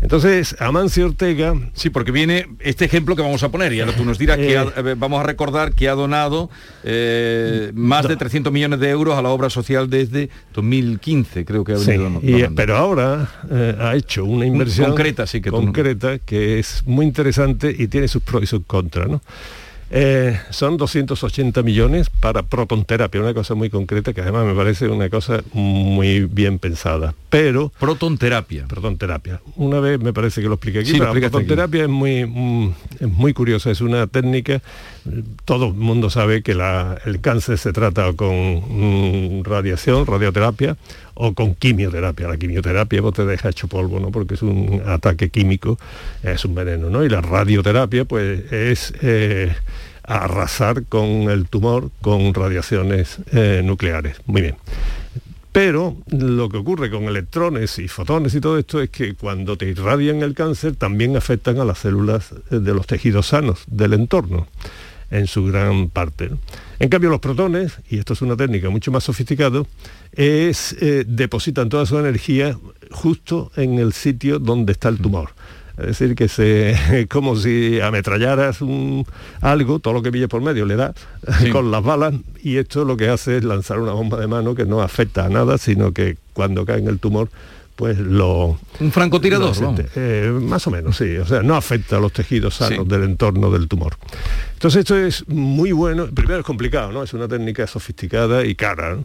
Entonces, Amancio Ortega... Sí, porque viene este ejemplo que vamos a poner, y ahora tú nos dirás que eh, vamos a recordar que ha donado eh, más de 300 millones de euros a la obra social desde 2015, creo que ha venido sí, Pero ahora eh, ha hecho una inversión concreta, sí, que, concreta que es muy interesante y tiene sus pros y sus contras. ¿no? Eh, son 280 millones para protonterapia, una cosa muy concreta que además me parece una cosa muy bien pensada. Pero... Protonterapia. Protonterapia. Una vez me parece que lo expliqué aquí, la protonterapia es muy, mm, es muy curiosa, es una técnica, todo el mundo sabe que el cáncer se trata con mm, radiación, radioterapia, o con quimioterapia. La quimioterapia vos te deja hecho polvo, ¿no? Porque es un ataque químico, es un veneno, ¿no? Y la radioterapia, pues, es eh, arrasar con el tumor con radiaciones eh, nucleares. Muy bien. Pero lo que ocurre con electrones y fotones y todo esto es que cuando te irradian el cáncer también afectan a las células de los tejidos sanos del entorno en su gran parte. En cambio, los protones, y esto es una técnica mucho más sofisticada, es, eh, depositan toda su energía justo en el sitio donde está el tumor. Es decir, que se, como si ametrallaras un, algo, todo lo que pille por medio le da con las balas y esto lo que hace es lanzar una bomba de mano que no afecta a nada, sino que cuando cae en el tumor pues lo... Un francotirador, eh, más o menos, sí. O sea, no afecta a los tejidos sanos del entorno del tumor. Entonces esto es muy bueno. Primero es complicado, ¿no? Es una técnica sofisticada y cara.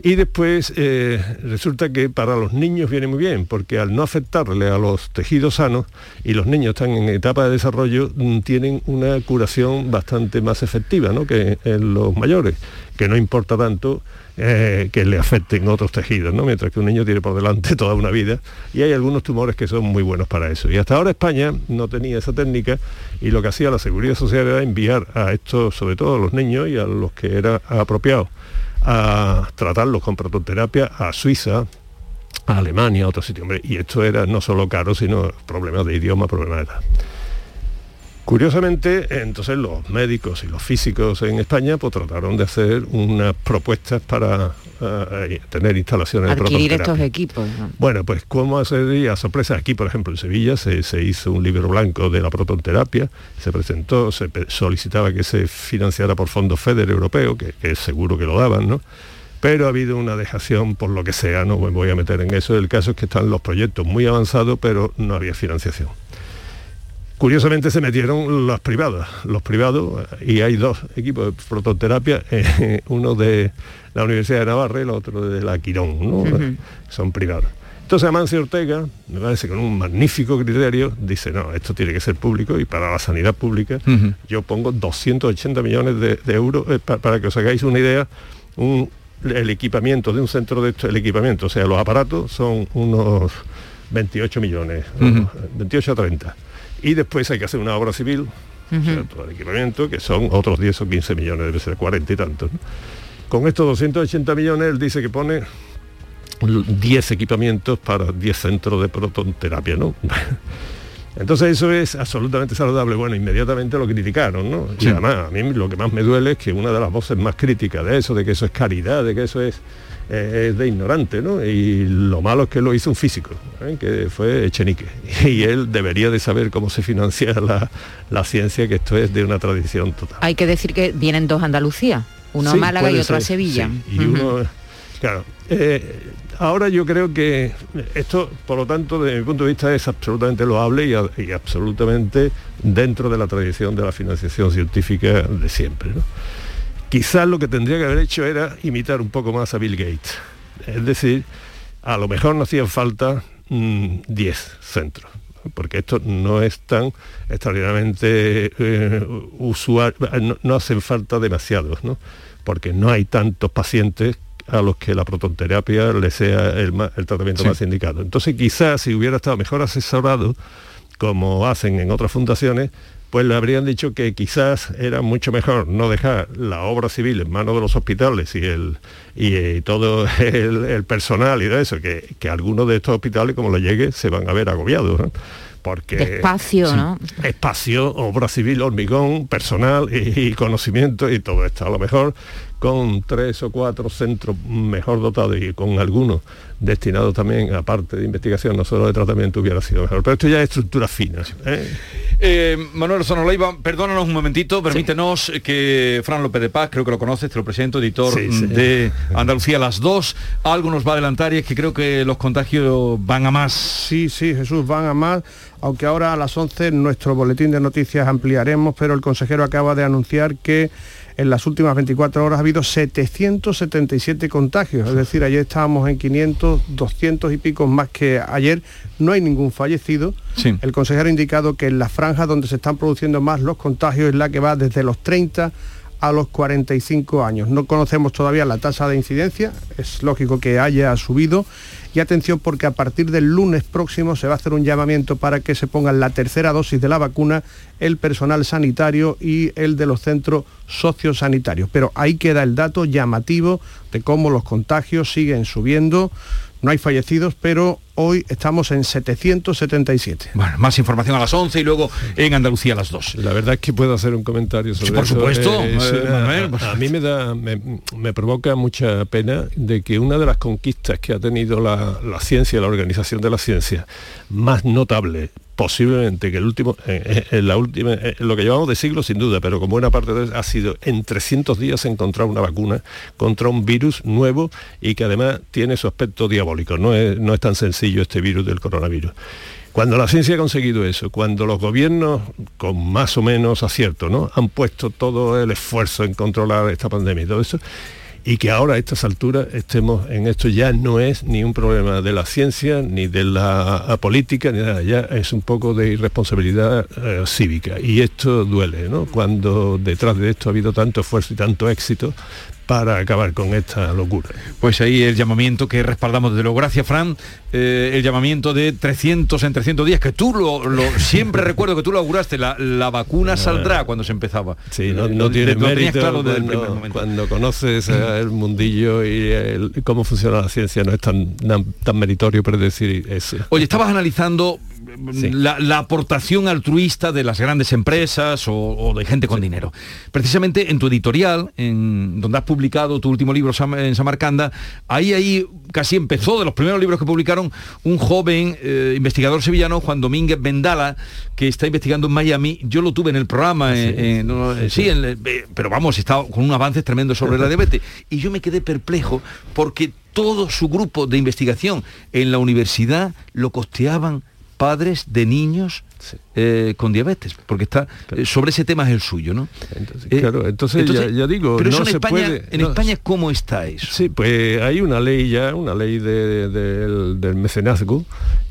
Y después eh, resulta que para los niños viene muy bien, porque al no afectarle a los tejidos sanos y los niños están en etapa de desarrollo, mm, tienen una curación bastante más efectiva ¿no? que en los mayores, que no importa tanto eh, que le afecten otros tejidos, ¿no? mientras que un niño tiene por delante toda una vida y hay algunos tumores que son muy buenos para eso. Y hasta ahora España no tenía esa técnica y lo que hacía la Seguridad Social era enviar a estos, sobre todo a los niños y a los que era apropiado, a tratarlos con prototerapia a Suiza, a Alemania, a otros sitios. y esto era no solo caro, sino problemas de idioma, problemas de edad. Curiosamente, entonces los médicos y los físicos en España pues, trataron de hacer unas propuestas para eh, tener instalaciones Adquirir de estos equipos. ¿no? Bueno, pues como sería sorpresa, aquí por ejemplo en Sevilla se, se hizo un libro blanco de la protonterapia, se presentó, se solicitaba que se financiara por fondos FEDER europeo, que, que seguro que lo daban, ¿no? Pero ha habido una dejación por lo que sea, no me voy a meter en eso. El caso es que están los proyectos muy avanzados, pero no había financiación. Curiosamente se metieron las privadas, los privados, y hay dos equipos de prototerapia, eh, uno de la Universidad de Navarra y el otro de la Quirón, ¿no? Son privados. Entonces Amancio Ortega, me parece con un magnífico criterio, dice, no, esto tiene que ser público y para la sanidad pública yo pongo 280 millones de, de euros, eh, pa- para que os hagáis una idea, un- el equipamiento de un centro de esto, el equipamiento, o sea, los aparatos son unos 28 millones, Ujú. 28 a 30. Y después hay que hacer una obra civil, o sea, todo el equipamiento, que son otros 10 o 15 millones, debe ser 40 y tantos. ¿no? Con estos 280 millones, él dice que pone l- 10 equipamientos para 10 centros de protonterapia, ¿no? Entonces eso es absolutamente saludable. Bueno, inmediatamente lo criticaron, ¿no? Sí. Y además, a mí lo que más me duele es que una de las voces más críticas de eso, de que eso es caridad, de que eso es, eh, es de ignorante, ¿no? Y lo malo es que lo hizo un físico, ¿eh? que fue Echenique. Y él debería de saber cómo se financia la, la ciencia, que esto es de una tradición total. Hay que decir que vienen dos Andalucía, uno Sí, a Málaga y otro a Sevilla. sí, y uno, claro. eh, ahora yo creo que esto, por lo tanto, desde mi punto de vista, es absolutamente loable y, a- y absolutamente dentro de la tradición de la financiación científica de siempre. ¿no? Quizás lo que tendría que haber hecho era imitar un poco más a Bill Gates. Es decir, a lo mejor no hacían falta mm, 10 centros porque esto no es tan extraordinariamente eh, usual, no, no hacen falta demasiados, ¿no? porque no hay tantos pacientes a los que la protonterapia le sea el, tratamiento Sí. más indicado. Entonces quizás si hubiera estado mejor asesorado, como hacen en otras fundaciones, pues le habrían dicho que quizás era mucho mejor no dejar la obra civil en manos de los hospitales y el y, eh, todo el, el personal y todo eso, que, que algunos de estos hospitales, como le llegue, se van a ver agobiados. ¿no? Porque De espacio, ¿no? espacio, obra civil, hormigón, personal y, y conocimiento y todo esto. A lo mejor con tres o cuatro centros mejor dotados y con algunos destinados también a parte de investigación, no solo de tratamiento, hubiera sido mejor. Pero esto ya es estructura fina. ¿eh? Eh, Manuel Sonoleiva, perdónanos un momentito, permítenos que Fran López de Paz, creo que lo conoces, te lo presento, editor Sí, sí. de Andalucía las 2. Algo nos va a adelantar y es que creo que los contagios van a más. Sí, sí, Jesús, van a más, aunque ahora a las 11 en nuestro boletín de noticias ampliaremos, pero el consejero acaba de anunciar que en las últimas 24 horas ha habido 777 contagios, es decir, ayer estábamos en 500, 200 y pico más que ayer, no hay ningún fallecido. El consejero ha indicado que en la franja donde se están produciendo más los contagios es la que va desde los 30 a los 45 años. No conocemos todavía la tasa de incidencia, es lógico que haya subido. Y atención porque a partir del lunes próximo se va a hacer un llamamiento para que se pongan la tercera dosis de la vacuna el personal sanitario y el de los centros sociosanitarios. Pero ahí queda el dato llamativo de cómo los contagios siguen subiendo. No hay fallecidos, pero hoy estamos en 777. Bueno, más información a las 11 y luego en Andalucía a las 2. La verdad es que puedo hacer un comentario sobre Sí, por eso. supuesto, Eh, eh, Manuel, pues- a, a mí me da, me, me provoca mucha pena de que una de las conquistas que ha tenido la, la ciencia, la organización de la ciencia, más notable posiblemente que el último, eh, en la última, lo que llevamos de siglo sin duda, pero con buena parte de eso ha sido en 300 días encontrar una vacuna contra un virus nuevo y que además tiene su aspecto diabólico. No es, no es tan sencillo este virus del coronavirus. Cuando la ciencia ha conseguido eso, cuando los gobiernos, con más o menos acierto, ¿no? han puesto todo el esfuerzo en controlar esta pandemia y todo eso, y que ahora a estas alturas estemos en esto ya no es ni un problema de la ciencia, ni de la política, ni nada, ya es un poco de irresponsabilidad eh, cívica. Y esto duele, ¿no? Cuando detrás de esto ha habido tanto esfuerzo y tanto éxito para acabar con esta locura. Pues ahí el llamamiento que respaldamos desde luego. Gracias, Fran. Eh, el llamamiento de 300 en 300 días, que tú lo, lo- siempre recuerdo que tú lo auguraste, la, la vacuna saldrá cuando se empezaba. Sí, no, tiene lo tenías mérito claro desde el cuando, primer momento. cuando conoces el mundillo y el- cómo funciona la ciencia, no es tan, tan, tan meritorio predecir eso. Oye, estabas analizando la, la aportación altruista de las grandes empresas o, o de gente con dinero. Precisamente en tu editorial, en, donde has publicado tu último libro en Samarcanda, ahí, ahí casi empezó de los primeros libros que publicaron un joven eh, investigador sevillano, Juan Domínguez Vendala, que está investigando en Miami. Yo lo tuve en el programa, eh, no, sí, en eh, pero vamos, estaba con un avance tremendo sobre la diabetes. Y yo me quedé perplejo porque todo su grupo de investigación en la universidad lo costeaban padres de niños eh, con diabetes, porque está eh, sobre ese tema es el suyo, ¿no? Eh, claro, entonces, ya, ya digo, pero no en se España, puede. en no, España cómo está eso. Sí, pues hay una ley ya, una ley de- de- del, del mecenazgo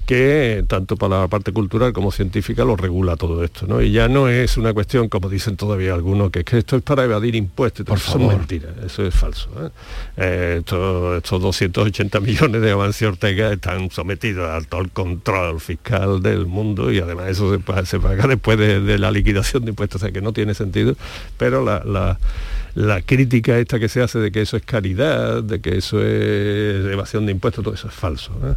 que tanto para la parte cultural como científica lo regula todo esto, ¿no? Y ya no es una cuestión, como dicen todavía algunos, que es que esto es para evadir impuestos. Por eso favor. es mentira, eso es falso. ¿eh? Eh, esto- estos 280 millones de Amancio Ortega están sometidos a todo el control fiscal del mundo y además eso se, se paga después de, de la liquidación de impuestos, o sea que no tiene sentido, pero la- la crítica esta que se hace de que eso es caridad, de que eso es evasión de impuestos, todo eso es falso. ¿eh?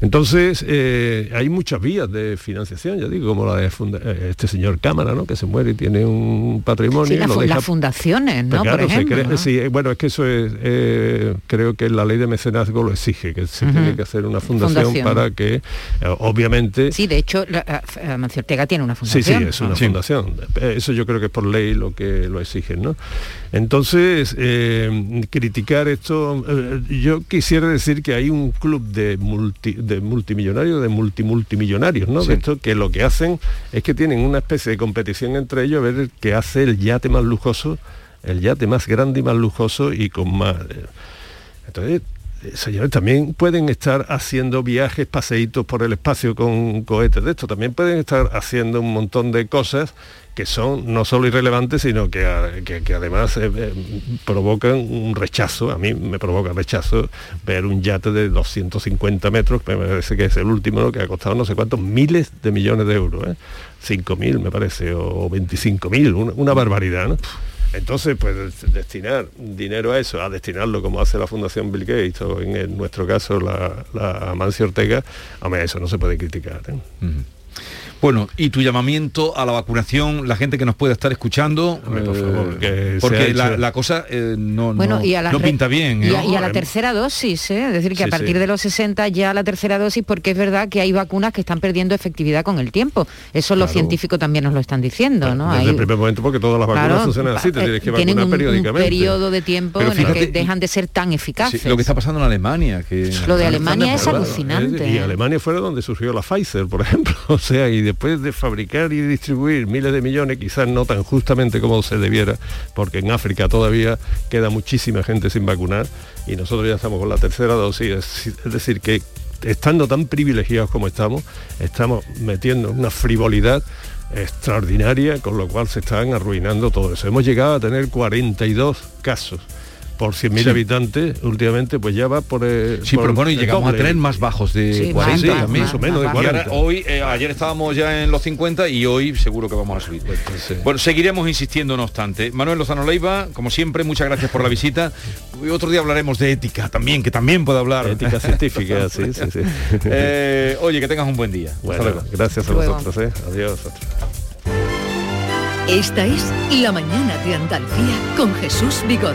Entonces, eh, hay muchas vías de financiación, ya digo, como la de funda- eh, este señor Cámara, ¿no? que se muere y tiene un patrimonio. Sí, y la lo fu- deja- las fundaciones, ¿no? Pero claro, Por ejemplo, ¿no? sí, bueno, es que eso es, eh, creo que la ley de mecenazgo lo exige, que se tiene que hacer una fundación, Fundación. para que, eh, obviamente, Sí, de hecho, la- a- Amancio Ortega tiene una Sí, fundación. sí, es una Sí. fundación. Eso yo creo que es por ley lo que lo exigen, ¿no? Entonces, eh, criticar esto, eh, yo quisiera decir que hay un club de, multi- de multimillonarios, de multimultimillonarios, ¿no? Sí. De esto que lo que hacen es que tienen una especie de competición entre ellos a ver que hace el yate más lujoso, el yate más grande y más lujoso y con más... eh, entonces, señores, también pueden estar haciendo viajes, paseitos por el espacio con cohetes de esto, también pueden estar haciendo un montón de cosas que son no solo irrelevantes, sino que, que- además eh, eh, provocan un rechazo, a mí me provoca rechazo ver un yate de 250 metros, me parece que es el último, que ha costado no sé cuántos miles de millones de euros, ¿eh? 5.000 me parece, o 25.000, una, una barbaridad. Entonces, pues des- destinar dinero a eso, a destinarlo como hace la Fundación Bill Gates o en, nuestro caso la, la Ortega, hombre, eso no se puede criticar. ¿eh? Bueno, y tu llamamiento a la vacunación, la gente que nos pueda estar escuchando, Hombre, por eh, favor, ha porque la, cosa eh, no, Bueno, no, y a la no re- pinta bien. Y ¿eh? a, y a la tercera dosis, ¿eh? es decir, que Sí, a partir sí. de los 60 ya la tercera dosis, porque es verdad que hay vacunas que están perdiendo efectividad con el tiempo. Eso los Claro. científicos también nos lo están diciendo, ¿no? Desde Hay- el primer momento porque todas las vacunas Claro, funcionan así, te eh, tienes que tienen vacunar un, un periódicamente. periodo de tiempo Pero en el que dejan de ser tan Sí, eficaces. lo que está pasando en Alemania, que Lo de Alemania es Claro, alucinante. Y ¿eh? Alemania fue donde surgió la Pfizer, por ejemplo. O sea, y después de fabricar y distribuir miles de millones, quizás no tan justamente como se debiera, porque en África todavía queda muchísima gente sin vacunar y nosotros ya estamos con la tercera dosis. Es, decir, que estando tan privilegiados como estamos, estamos metiendo una frivolidad extraordinaria, con lo cual se están arruinando todo eso. Hemos llegado a tener 42 casos por 100.000 Sí. habitantes, últimamente pues ya va por... eh, Sí, por pero bueno, y el llegamos a tener más bajos de Sí, 40 más, más, o menos de Y ahora, 40. hoy, eh, ayer estábamos ya en los 50 y hoy seguro que vamos a subir. Bueno, seguiremos insistiendo no obstante. Manuel Lozano Leiva, como siempre, muchas gracias por la visita. Y otro día hablaremos de ética también, que también puede hablar. Ética científica, sí, sí, sí. Eh, oye, que tengas un buen día. Hasta Bueno, luego. gracias a Luego. vosotros, ¿eh? Adiós. Esta es La mañana de Andalucía con Jesús Vigorra.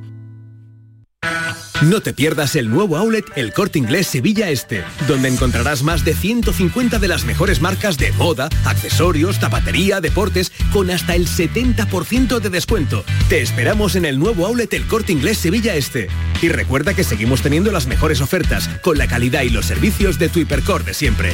No te pierdas el nuevo outlet El Corte Inglés Sevilla Este, donde encontrarás más de 150 de las mejores marcas de moda, accesorios, zapatería, deportes, con hasta el 70% de descuento. Te esperamos en el nuevo outlet El Corte Inglés Sevilla Este. Y recuerda que seguimos teniendo las mejores ofertas, con la calidad y los servicios de tu hipercor de siempre.